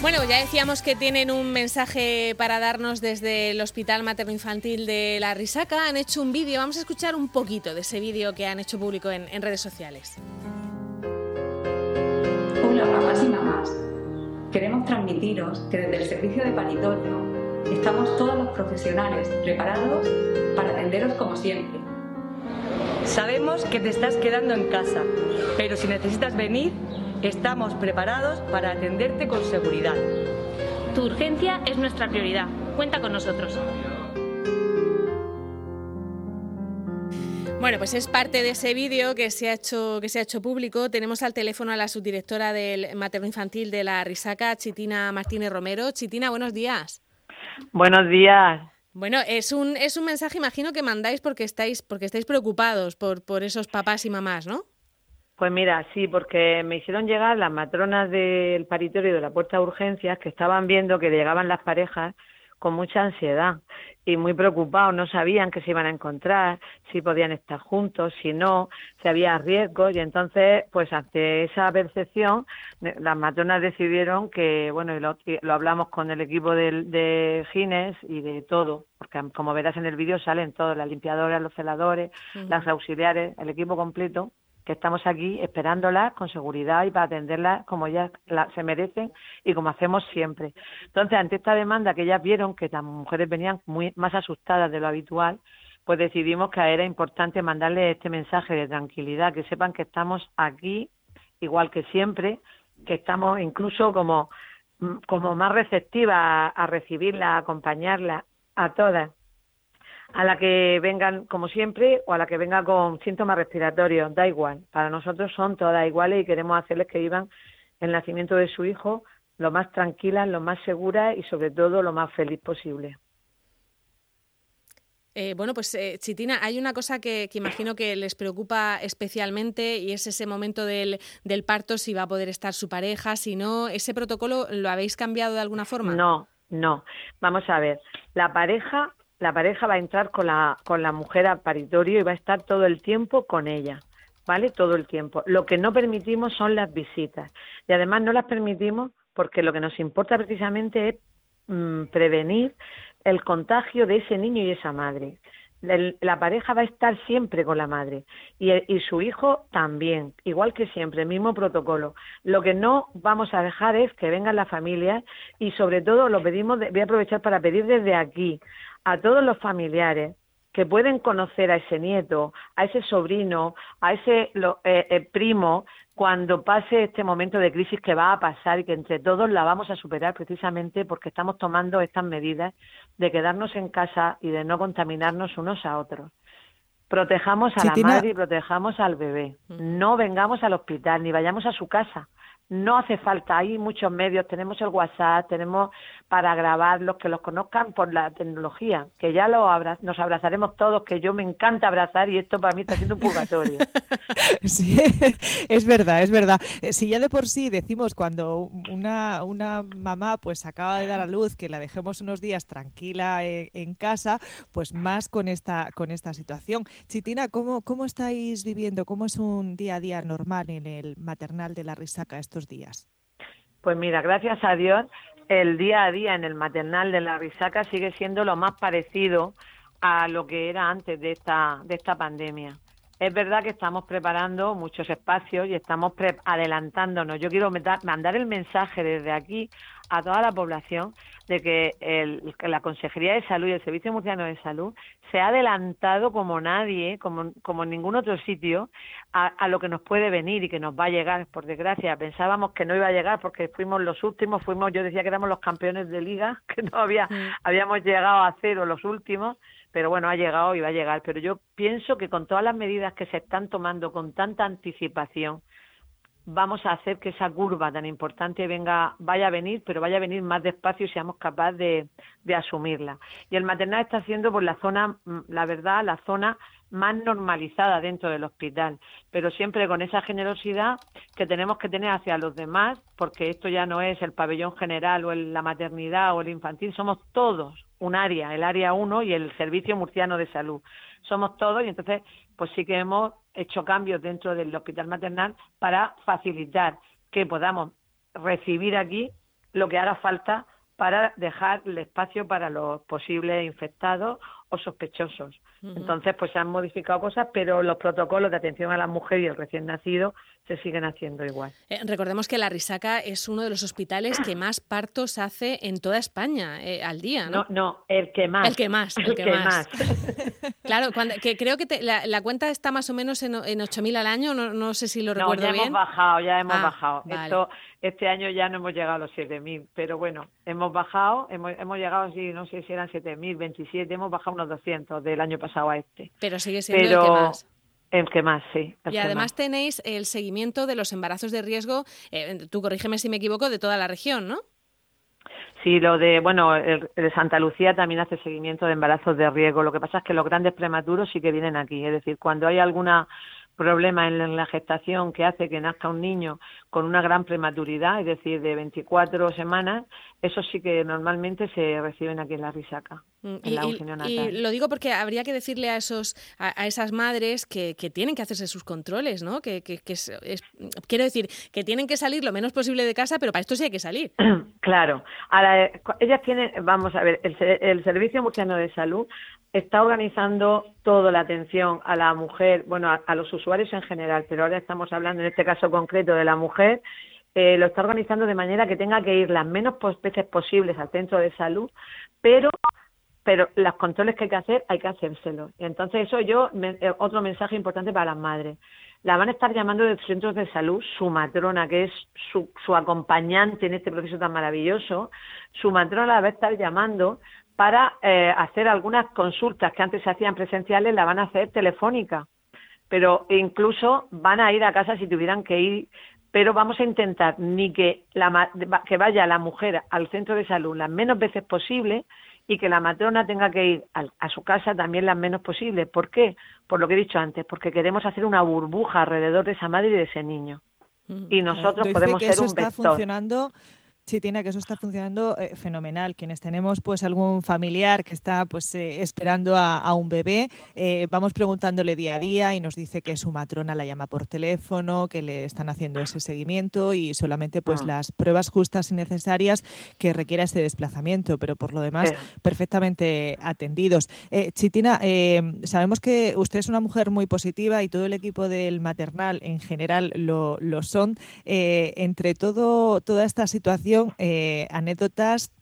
Bueno, ya decíamos que tienen un mensaje para darnos desde el Hospital Materno Infantil de La Risaca. Han hecho un vídeo, vamos a escuchar un poquito de ese vídeo que han hecho público en, en redes sociales. Hola papás y mamás. Queremos transmitiros que desde el servicio de paritorio estamos todos los profesionales preparados para atenderos como siempre. Sabemos que te estás quedando en casa, pero si necesitas venir, estamos preparados para atenderte con seguridad. Tu urgencia es nuestra prioridad. Cuenta con nosotros. Bueno, pues es parte de ese vídeo que se ha hecho que se ha hecho público. Tenemos al teléfono a la subdirectora del materno infantil de la Risaca, Chitina Martínez Romero. Chitina, buenos días. Buenos días. Bueno, es un es un mensaje, imagino que mandáis porque estáis porque estáis preocupados por por esos papás y mamás, ¿no? Pues mira, sí, porque me hicieron llegar las matronas del paritorio de la puerta de urgencias que estaban viendo que llegaban las parejas con mucha ansiedad y muy preocupados, no sabían que se iban a encontrar, si podían estar juntos, si no, si había riesgos y entonces, pues ante esa percepción, las matronas decidieron que, bueno, y lo, lo hablamos con el equipo de, de, Gines y de todo, porque como verás en el vídeo salen todos, las limpiadoras, los celadores, uh -huh. las auxiliares, el equipo completo, que estamos aquí esperándolas con seguridad y para atenderlas como ellas la, se merecen y como hacemos siempre. Entonces, ante esta demanda que ellas vieron que las mujeres venían muy más asustadas de lo habitual, pues decidimos que era importante mandarles este mensaje de tranquilidad, que sepan que estamos aquí igual que siempre, que estamos incluso como, como más receptivas a, a recibirla, a acompañarla a todas a la que vengan como siempre o a la que venga con síntomas respiratorios, da igual. Para nosotros son todas iguales y queremos hacerles que vivan el nacimiento de su hijo lo más tranquilas, lo más seguras y sobre todo lo más feliz posible. Eh, bueno, pues eh, Chitina, hay una cosa que, que, imagino que les preocupa especialmente y es ese momento del, del parto, si va a poder estar su pareja, si no, ¿ese protocolo lo habéis cambiado de alguna forma? No, no. Vamos a ver, la pareja la pareja va a entrar con la, con la mujer al paritorio y va a estar todo el tiempo con ella, ¿vale? Todo el tiempo. Lo que no permitimos son las visitas. Y además no las permitimos porque lo que nos importa precisamente es mmm, prevenir el contagio de ese niño y esa madre. El, la pareja va a estar siempre con la madre y, y, su hijo también, igual que siempre, el mismo protocolo. Lo que no vamos a dejar es que vengan las familias y sobre todo lo pedimos, de, voy a aprovechar para pedir desde aquí a todos los familiares que pueden conocer a ese nieto, a ese sobrino, a ese lo, eh, eh, primo, cuando pase este momento de crisis que va a pasar y que entre todos la vamos a superar precisamente porque estamos tomando estas medidas de quedarnos en casa y de no contaminarnos unos a otros. Protejamos a la madre y protejamos al bebé. No vengamos al hospital ni vayamos a su casa no hace falta, hay muchos medios, tenemos el WhatsApp, tenemos para grabar los que los conozcan por la tecnología, que ya lo abra nos abrazaremos todos, que yo me encanta abrazar y esto para mí está siendo un purgatorio. sí, es verdad, es verdad. Eh, Si ya de por sí decimos cuando una, una mamá pues acaba de dar a luz que la dejemos unos días tranquila en, en casa, pues más con esta, con esta situación. Chitina, ¿cómo, ¿cómo estáis viviendo? ¿Cómo es un día a día normal en el maternal de la Risaca días? Pues mira, gracias a Dios, el día a día en el maternal de la Risaca sigue siendo lo más parecido a lo que era antes de esta, de esta pandemia. Es verdad que estamos preparando muchos espacios y estamos adelantándonos. Yo quiero mandar el mensaje desde aquí a toda la población de que, el, que la Consejería de Salud y el Servicio Murciano de Salud se ha adelantado como nadie, como, como en ningún otro sitio, a, a, lo que nos puede venir y que nos va a llegar, por desgracia. Pensábamos que no iba a llegar porque fuimos los últimos, fuimos, yo decía que éramos los campeones de liga, que no había, habíamos llegado a cero los últimos, pero bueno, ha llegado y va a llegar. Pero yo pienso que con todas las medidas que se están tomando con tanta anticipación, vamos a hacer que esa curva tan importante venga, vaya a venir, pero vaya a venir más despacio y seamos capaces de, de asumirla. Y el maternal está siendo por la zona, la verdad, la zona más normalizada dentro del hospital, pero siempre con esa generosidad que tenemos que tener hacia los demás, porque esto ya no es el pabellón general o el, la maternidad o el infantil, somos todos un área, el área 1 y el Servicio Murciano de Salud. Somos todos y entonces pues sí que hemos hecho cambios dentro del hospital maternal para facilitar que podamos recibir aquí lo que haga falta para dejar el espacio para los posibles infectados o sospechosos. Entonces, pues se han modificado cosas, pero los protocolos de atención a la mujer y el recién nacido se siguen haciendo igual. Eh, recordemos que la Risaca es uno de los hospitales que más partos hace en toda España eh, al día, ¿no? ¿no? No, el que más. El que más, el, que, más. claro, cuando, que creo que la, cuenta está más o menos en, en 8.000 al año, no, no, sé si lo recuerdo ya bien. hemos bajado, ya hemos ah, bajado. Esto, este año ya no hemos llegado a los 7.000, pero bueno, hemos bajado, hemos, hemos llegado, así, no sé si eran 7.000, 27, hemos bajado unos 200 del año pasado a este. Pero sigue siendo el que más. El que más, sí. Y además tenéis el seguimiento de los embarazos de riesgo, eh, tú corrígeme si me equivoco, de toda la región, ¿no? Sí, lo de, bueno, el, de Santa Lucía también hace seguimiento de embarazos de riesgo. Lo que pasa es que los grandes prematuros sí que vienen aquí. Es decir, cuando hay alguna problema en la gestación que hace que nazca un niño con una gran prematuridad, es decir, de 24 semanas, eso sí que normalmente se reciben aquí en la risaca, mm, en la y, lo digo porque habría que decirle a esos a, esas madres que, que, tienen que hacerse sus controles, ¿no? Que, que, es, quiero decir que tienen que salir lo menos posible de casa, pero para esto sí hay que salir. Claro. Ahora, ellas tienen, vamos a ver, el, el Servicio Murciano de Salud está organizando toda la atención a la mujer, bueno, a, los usuarios en general, pero ahora estamos hablando en este caso concreto de la mujer, eh, lo está organizando de manera que tenga que ir las menos veces posibles al centro de salud, pero pero los controles que hay que hacer hay que hacérselos. Y entonces eso yo, eh, otro mensaje importante para las madres. La van a estar llamando de centros de salud su matrona, que es su, su acompañante en este proceso tan maravilloso. Su matrona la va a estar llamando para eh, hacer algunas consultas que antes se hacían presenciales, la van a hacer telefónica. Pero incluso van a ir a casa si tuvieran que ir, pero vamos a intentar ni que, la, que vaya la mujer al centro de salud las menos veces posible y que la matrona tenga que ir a, su casa también las menos posible. ¿Por qué? Por lo que he dicho antes, porque queremos hacer una burbuja alrededor de esa madre y de ese niño. Mm, y nosotros podemos ser un vector. funcionando Sí, tiene que eso está funcionando eh, fenomenal. Quienes tenemos pues algún familiar que está pues eh, esperando a, un bebé, eh, vamos preguntándole día a día y nos dice que su matrona la llama por teléfono, que le están haciendo ese seguimiento y solamente pues ah. las pruebas justas y necesarias que requiera ese desplazamiento, pero por lo demás perfectamente atendidos. Chitina, sabemos que usted es una mujer muy positiva y todo el equipo del maternal en general lo, lo son. entre todo toda esta situación eh, anécdotas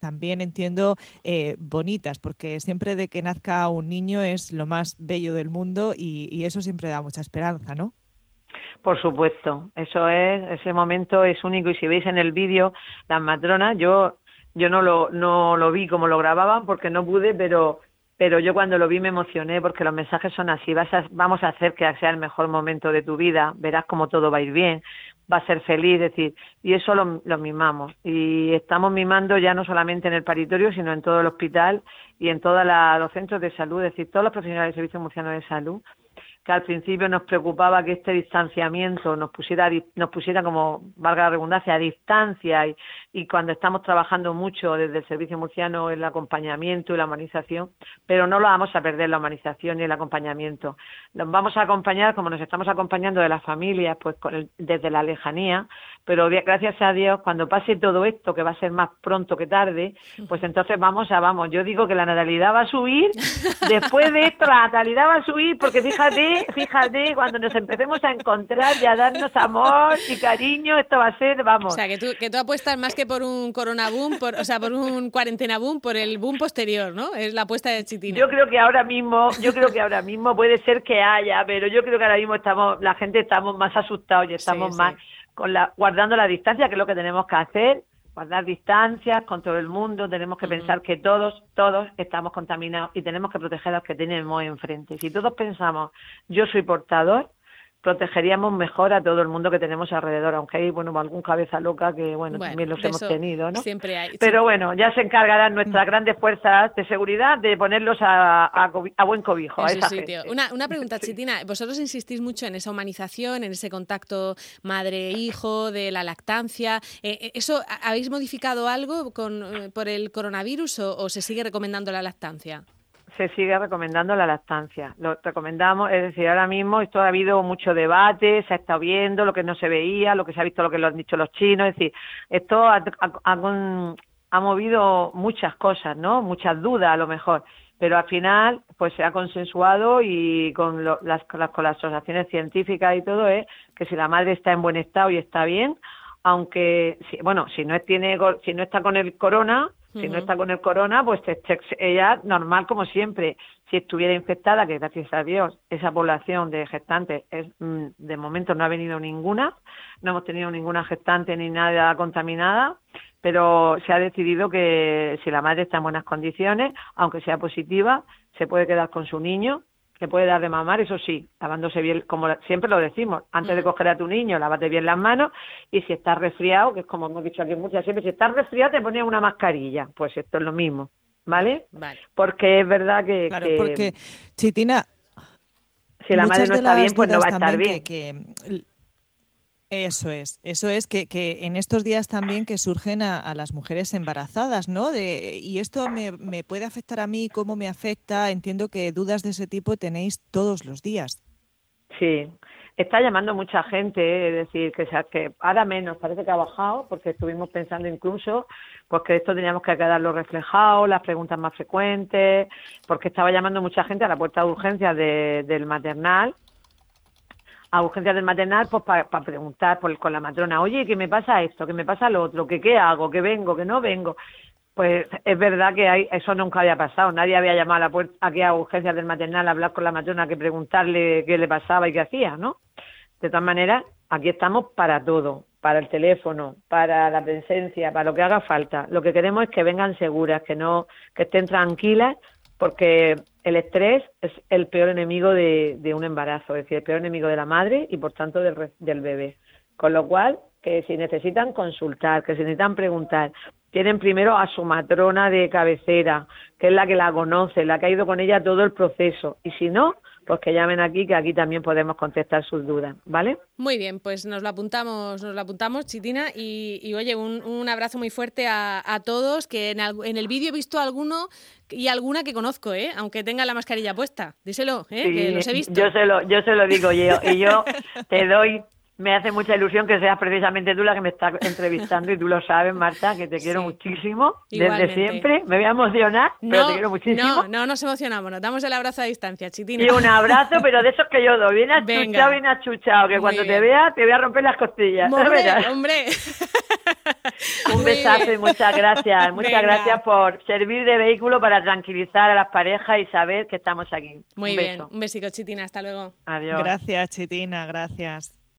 también entiendo eh, bonitas, porque siempre de que nazca un niño es lo más bello del mundo y, eso siempre da mucha esperanza, ¿no? Por supuesto, eso es, ese momento es único y si veis en el vídeo las matronas, yo yo no lo no lo vi como lo grababan porque no pude, pero pero yo cuando lo vi me emocioné porque los mensajes son así, vas vamos a hacer que sea el mejor momento de tu vida, verás cómo todo va a ir bien, va a ser feliz, es decir, y eso lo, lo, mimamos. Y estamos mimando ya no solamente en el paritorio, sino en todo el hospital y en todos los centros de salud, es decir, todos los profesionales del Servicio Murciano de Salud, que al principio nos preocupaba que este distanciamiento nos pusiera, nos pusiera como, valga la redundancia, a distancia y, y cuando estamos trabajando mucho desde el Servicio Murciano el acompañamiento y la humanización, pero no lo vamos a perder la humanización y el acompañamiento. Nos vamos a acompañar como nos estamos acompañando de las familias, pues desde la lejanía, pero gracias a Dios, cuando pase todo esto, que va a ser más pronto que tarde, pues entonces vamos a, vamos, yo digo que la natalidad va a subir, después de esto la natalidad va a subir, porque fíjate, fíjate, cuando nos empecemos a encontrar y a darnos amor y cariño, esto va a ser, vamos. O sea, que tú, que tú apuestas más que por un corona boom, por, o sea, por un cuarentena boom, por el boom posterior, ¿no? Es la apuesta de Chitina. Yo creo que ahora mismo, yo creo que ahora mismo puede ser que haya, pero yo creo que ahora mismo estamos, la gente estamos más asustados y estamos más con la, guardando la distancia, que es lo que tenemos que hacer, guardar distancias con todo el mundo, tenemos que pensar que todos, todos estamos contaminados y tenemos que proteger a los que tenemos enfrente. Si todos pensamos, yo soy portador, protegeríamos mejor a todo el mundo que tenemos alrededor, aunque hay bueno algún cabeza loca que bueno, también los hemos tenido, ¿no? Siempre hay. Pero bueno, ya se encargarán nuestras mm. grandes fuerzas de seguridad de ponerlos a, a, buen cobijo. a esa Una, una pregunta, Chitina, vosotros insistís mucho en esa humanización, en ese contacto madre-hijo, de la lactancia. Eh, eh, ¿Eso habéis modificado algo con, eh, por el coronavirus o se sigue recomendando la lactancia? Se sigue recomendando la lactancia. Lo recomendamos, es decir, ahora mismo esto ha habido mucho debate, se ha estado viendo lo que no se veía, lo que se ha visto, lo que lo han dicho los chinos, es decir, esto ha, ha movido muchas cosas, ¿no? Muchas dudas a lo mejor pero al final pues se ha consensuado y con, las, con las asociaciones científicas y todo es que si la madre está en buen estado y está bien, aunque bueno, si no tiene si no está con el corona, si no está con el corona, pues ella normal como siempre. Si estuviera infectada, que gracias a Dios esa población de gestantes es mm, de momento no ha venido ninguna, no hemos tenido ninguna gestante ni nada contaminada, pero se ha decidido que si la madre está en buenas condiciones, aunque sea positiva, se puede quedar con su niño, que puede dar de mamar, eso sí, lavándose bien, como siempre lo decimos, antes de coger a tu niño, lávate bien las manos y si estás resfriado, que es como hemos dicho aquí muchas siempre, si estás resfriado te pones una mascarilla, pues esto es lo mismo, ¿vale? vale. Porque es verdad que... Claro, porque, Chitina... Si la madre no está bien, pues no va a estar bien. que eso es, eso es que, que, en estos días también que surgen a, las mujeres embarazadas, ¿no? De, y esto me, me, puede afectar a mí, ¿cómo me afecta? Entiendo que dudas de ese tipo tenéis todos los días. Sí, está llamando mucha gente, es decir, que, que ahora menos, parece que ha bajado, porque estuvimos pensando incluso pues que esto teníamos que quedarlo reflejado, las preguntas más frecuentes, porque estaba llamando mucha gente a la puerta de urgencia del maternal a urgencias del maternal pues para preguntar por, con la matrona, oye, ¿qué me pasa esto? ¿Qué me pasa lo otro? ¿Qué, qué hago? ¿Qué vengo? ¿Qué no vengo? Pues es verdad que hay, eso nunca había pasado. Nadie había llamado a la puerta, aquí a urgencias del maternal a hablar con la matrona que preguntarle qué le pasaba y qué hacía, ¿no? De todas maneras, aquí estamos para todo, para el teléfono, para la presencia, para lo que haga falta. Lo que queremos es que vengan seguras, que no, que estén tranquilas, porque el estrés es el peor enemigo de, un embarazo, es decir, el peor enemigo de la madre y por tanto del, del bebé. Con lo cual, que si necesitan consultar, que si necesitan preguntar, tienen primero a su matrona de cabecera, que es la que la conoce, la que ha ido con ella todo el proceso. Y si no, pues que llamen aquí, que aquí también podemos contestar sus dudas, ¿vale? Muy bien, pues nos lo apuntamos, nos lo apuntamos, Chitina, y, oye, un, abrazo muy fuerte a, todos, que en, el vídeo he visto alguno y alguna que conozco, ¿eh? aunque tenga la mascarilla puesta. Díselo, ¿eh? que los he visto. Yo se lo, yo se lo digo yo, y yo te doy me hace mucha ilusión que seas precisamente tú la que me está entrevistando y tú lo sabes, Marta, que te quiero muchísimo desde siempre. Me voy a emocionar, pero te quiero muchísimo. No, no nos emocionamos, nos damos el abrazo a distancia, Chitina. Y un abrazo, pero de esos que yo doy, bien achuchado, bien achuchado, que cuando te vea te voy a romper las costillas. Hombre, hombre. un besazo y muchas gracias. Muchas gracias por servir de vehículo para tranquilizar a las parejas y saber que estamos aquí. Muy bien, un besito, Chitina, hasta luego. Adiós. Gracias, Chitina, gracias.